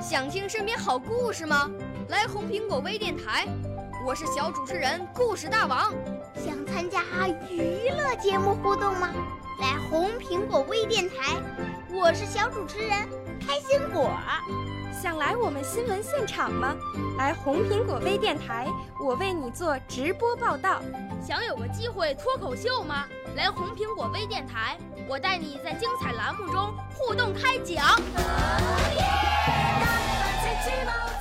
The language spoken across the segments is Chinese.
想听身边好故事吗？来红苹果微电台，我是小主持人故事大王。想参加娱乐节目互动吗？来红苹果微电台，我是小主持人开心果。想来我们新闻现场吗？来红苹果微电台，我为你做直播报道。想有个机会脱口秀吗？来红苹果微电台，我带你在精彩栏目中互动开讲。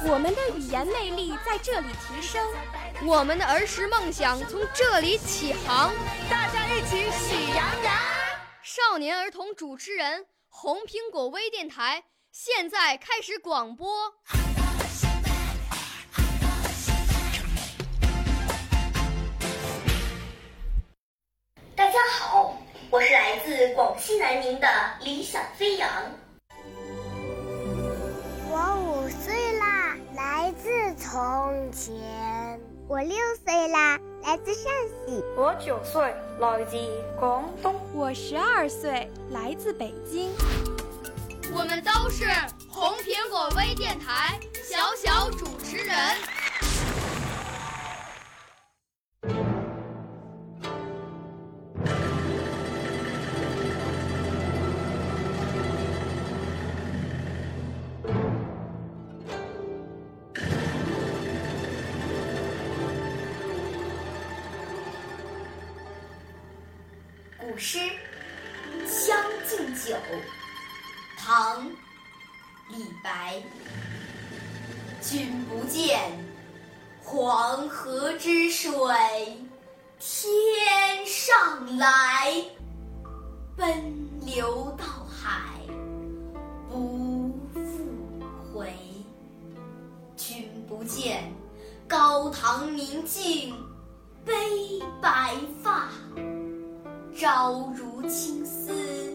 我们的语言魅力在这里提升，我们的儿时梦想从这里起航。大家一起喜羊羊。少年儿童主持人，红苹果微电台现在开始广播。大家好，我是来自广西南宁的理想飞扬。我五岁啦，来自从前。我六岁啦，来自陕西。我九岁，来自广东。我十二岁，来自北京。我们都是红苹果微电台小小主持人。古诗《将进酒》，唐·李白。君不见，黄河之水天上来，奔流到海不复回。君不见，高堂明镜悲白发。朝如青丝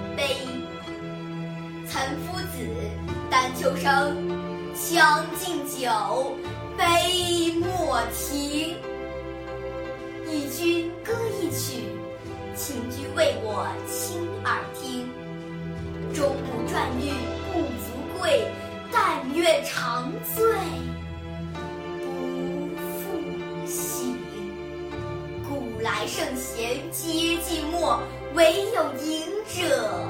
岑夫子，丹丘生，将进酒，杯莫停。与君歌一曲，请君为我倾耳听。钟鼓馔玉不足贵，但愿长醉不复醒。古。来圣贤皆寂寞，惟有饮者